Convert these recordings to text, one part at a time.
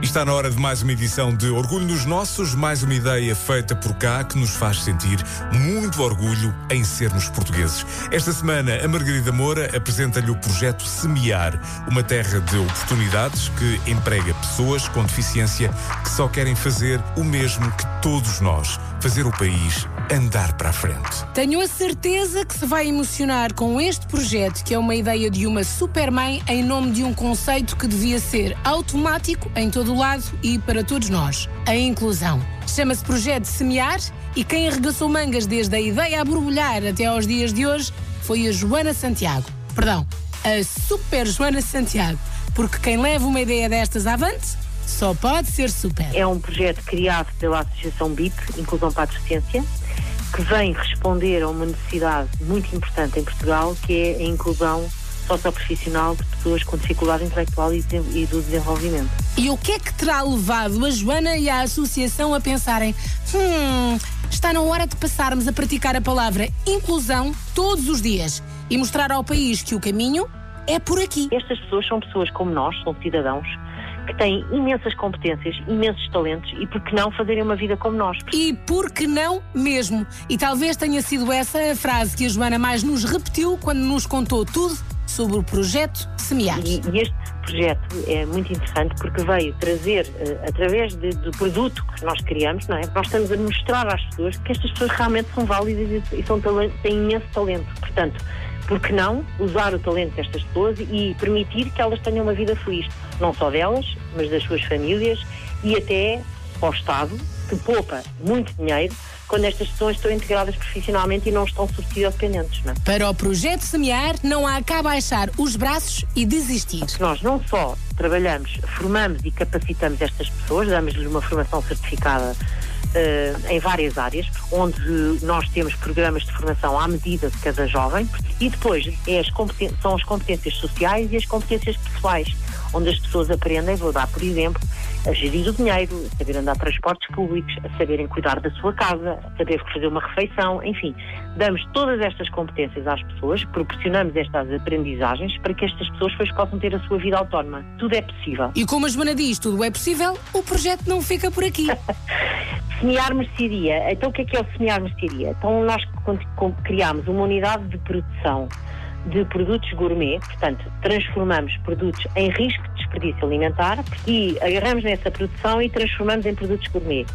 Está na hora de mais uma edição de Orgulho nos Nossos, mais uma ideia feita por cá que nos faz sentir muito orgulho em sermos portugueses. Esta semana, a Margarida Moura apresenta-lhe o projeto Semear, uma terra de oportunidades que emprega pessoas com deficiência que só querem fazer o mesmo que todos nós, fazer o país andar para a frente. Tenho a certeza que se vai emocionar com este projeto, que é uma ideia de uma supermãe em nome de um conceito que devia ser automático em todo o lado e para todos nós: a inclusão. Chama-se Projeto Semear e quem arregaçou mangas desde a ideia a borbulhar até aos dias de hoje foi a Joana Santiago. Perdão, a Super Joana Santiago. Porque quem leva uma ideia destas avante só pode ser super. É um projeto criado pela Associação BIP, Inclusão para a Deficiência, que vem responder a uma necessidade muito importante em Portugal, que é a inclusão socioprofissional de pessoas com dificuldade intelectual e, e do desenvolvimento. E o que é que terá levado a Joana e a associação a pensarem: hum, está na hora de passarmos a praticar a palavra inclusão todos os dias e mostrar ao país que o caminho é por aqui. Estas pessoas são pessoas como nós, são cidadãos que têm imensas competências, imensos talentos e por que não fazerem uma vida como nós? E por que não mesmo? E talvez tenha sido essa a frase que a Joana mais nos repetiu quando nos contou tudo sobre o projeto Semear. E, este projeto é muito interessante porque veio trazer, uh, através de, do produto que nós criamos, não é? Nós estamos a mostrar às pessoas que estas pessoas realmente são válidas e, e são têm imenso talento. Portanto, por que não usar o talento destas pessoas e permitir que elas tenham uma vida feliz, não só delas, mas das suas famílias e até ao Estado, que poupa muito dinheiro quando estas pessoas estão integradas profissionalmente e não estão subsidiodependentes. Não é? Para o projeto Semear, não há cá baixar os braços e desistir. Nós não só trabalhamos, formamos e capacitamos estas pessoas, damos-lhes uma formação certificada uh, em várias áreas, onde nós temos programas de formação à medida de cada jovem, e depois é as são as competências sociais e as competências pessoais, onde as pessoas aprendem, vou dar por exemplo, a gerir o dinheiro, a saber andar transportes públicos, a saberem cuidar da sua casa, a saber fazer uma refeição, enfim. Damos todas estas competências às pessoas, proporcionamos estas aprendizagens para que estas pessoas depois possam ter a sua vida autónoma. Tudo é possível. E como a Joana diz, tudo é possível, o projeto não fica por aqui. semear mercearia. Então o que é que é o semear mercearia? Então nós criámos uma unidade de produção de produtos gourmet, portanto, transformamos produtos em risco de desperdício alimentar e agarramos nessa produção e transformamos em produtos gourmet.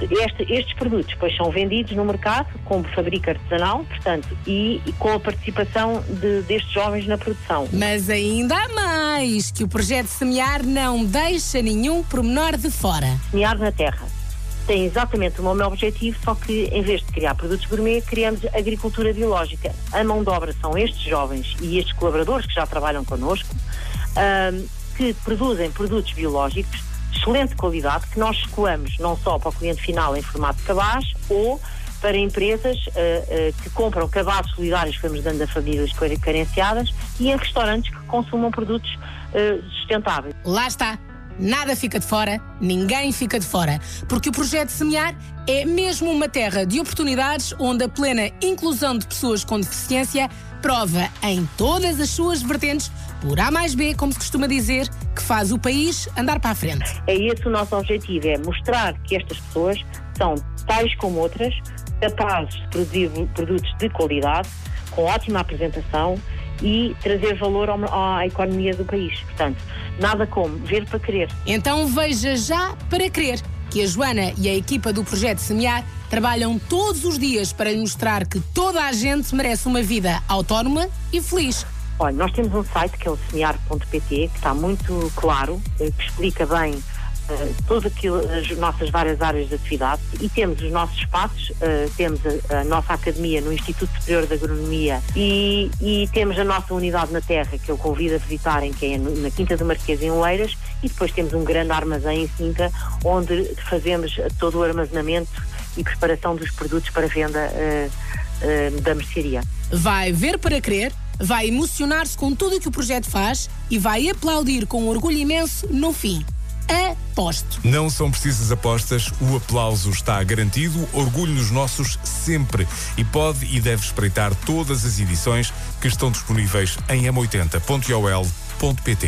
Este, estes produtos depois são vendidos no mercado como fabrico artesanal, portanto, e, e com a participação de, destes jovens na produção. Mas ainda há mais, que o projeto Semear não deixa nenhum pormenor de fora. Semear na terra tem exatamente o mesmo objetivo, só que em vez de criar produtos gourmet, criamos agricultura biológica. A mão de obra são estes jovens e estes colaboradores que já trabalham connosco, um, que produzem produtos biológicos de excelente qualidade, que nós escoamos não só para o cliente final em formato de cabaz, ou para empresas uh, uh, que compram cabazes solidários que vamos dando a famílias carenciadas e em restaurantes que consumam produtos uh, sustentáveis. Lá está nada fica de fora, ninguém fica de fora, porque o projeto Semear é mesmo uma terra de oportunidades onde a plena inclusão de pessoas com deficiência prova em todas as suas vertentes, por A mais B, como se costuma dizer, que faz o país andar para a frente. É esse o nosso objetivo, é mostrar que estas pessoas são tais como outras, capazes de produzir produtos de qualidade, com ótima apresentação e trazer valor à economia do país. Portanto, nada como ver para querer. Então veja já para querer que a Joana e a equipa do Projeto Semear trabalham todos os dias para lhe mostrar que toda a gente merece uma vida autónoma e feliz. Olha, nós temos um site que é o semear.pt que está muito claro, eh, que explica bem uh, todas as nossas várias áreas de atividade. E temos os nossos espaços, uh, temos a, a, nossa academia no Instituto Superior de Agronomia e, e, temos a nossa unidade na Terra que eu convido a visitarem, que é na Quinta do Marquês em Oeiras. E depois temos um grande armazém em Sintra onde fazemos todo o armazenamento e preparação dos produtos para venda uh, da mercearia. Vai ver para crer vai emocionar-se com tudo o que o projeto faz e vai aplaudir com orgulho imenso no fim aposto. Não são precisas apostas, o aplauso está garantido, orgulho nos nossos sempre. E pode e deve espreitar todas as edições que estão disponíveis em m80.ol.pt.